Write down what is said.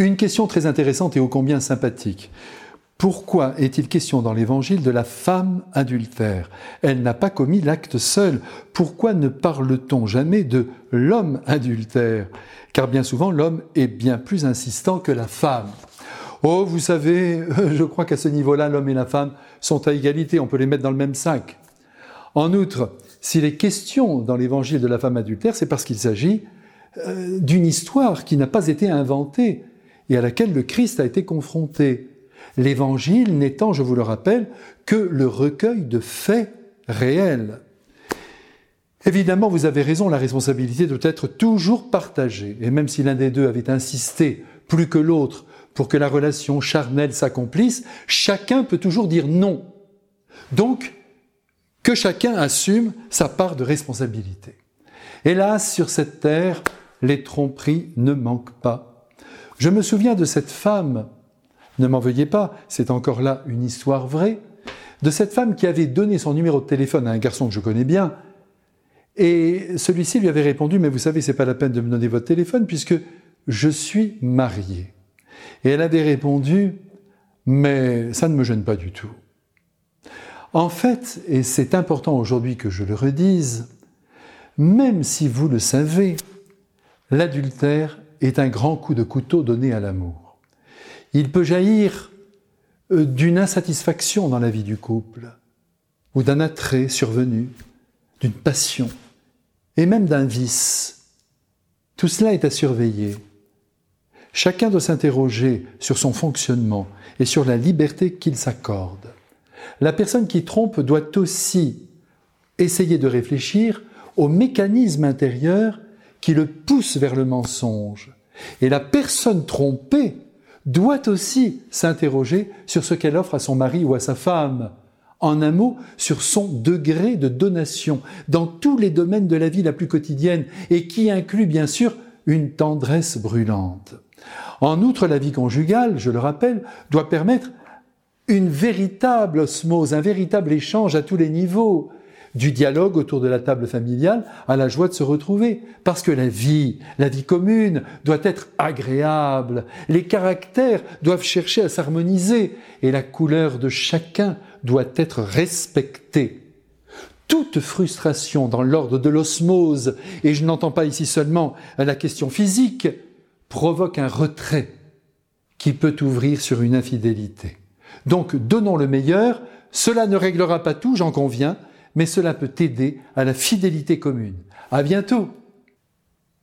Une question très intéressante et ô combien sympathique. Pourquoi est-il question dans l'Évangile de la femme adultère? Elle n'a pas commis l'acte seul. Pourquoi ne parle-t-on jamais de l'homme adultère? Car bien souvent, l'homme est bien plus insistant que la femme. Oh, vous savez, je crois qu'à ce niveau-là, l'homme et la femme sont à égalité, on peut les mettre dans le même sac. En outre, s'il est question dans l'évangile de la femme adultère, c'est parce qu'il s'agit euh, d'une histoire qui n'a pas été inventée et à laquelle le Christ a été confronté. L'évangile n'étant, je vous le rappelle, que le recueil de faits réels. Évidemment, vous avez raison, la responsabilité doit être toujours partagée. Et même si l'un des deux avait insisté plus que l'autre pour que la relation charnelle s'accomplisse, chacun peut toujours dire non. Donc, que chacun assume sa part de responsabilité. Hélas, sur cette terre, les tromperies ne manquent pas. Je me souviens de cette femme, ne m'en veuillez pas, c'est encore là une histoire vraie, de cette femme qui avait donné son numéro de téléphone à un garçon que je connais bien, et celui-ci lui avait répondu, mais vous savez, c'est pas la peine de me donner votre téléphone puisque je suis marié. Et elle avait répondu, mais ça ne me gêne pas du tout. En fait, et c'est important aujourd'hui que je le redise, même si vous le savez, l'adultère est un grand coup de couteau donné à l'amour. Il peut jaillir euh, d'une insatisfaction dans la vie du couple, ou d'un attrait survenu, d'une passion, et même d'un vice. Tout cela est à surveiller. Chacun doit s'interroger sur son fonctionnement et sur la liberté qu'il s'accorde. La personne qui trompe doit aussi essayer de réfléchir au mécanisme intérieur qui le pousse vers le mensonge. Et la personne trompée doit aussi s'interroger sur ce qu'elle offre à son mari ou à sa femme. En un mot, sur son degré de donation dans tous les domaines de la vie la plus quotidienne et qui inclut bien sûr une tendresse brûlante. En outre, la vie conjugale, je le rappelle, doit permettre une véritable osmose, un véritable échange à tous les niveaux, du dialogue autour de la table familiale à la joie de se retrouver. Parce que la vie, la vie commune, doit être agréable. Les caractères doivent chercher à s'harmoniser et la couleur de chacun doit être respectée. Toute frustration dans l'ordre de l'osmose, et je n'entends pas ici seulement la question physique, provoque un retrait qui peut ouvrir sur une infidélité. Donc donnons le meilleur, cela ne réglera pas tout, j'en conviens, mais cela peut aider à la fidélité commune. À bientôt!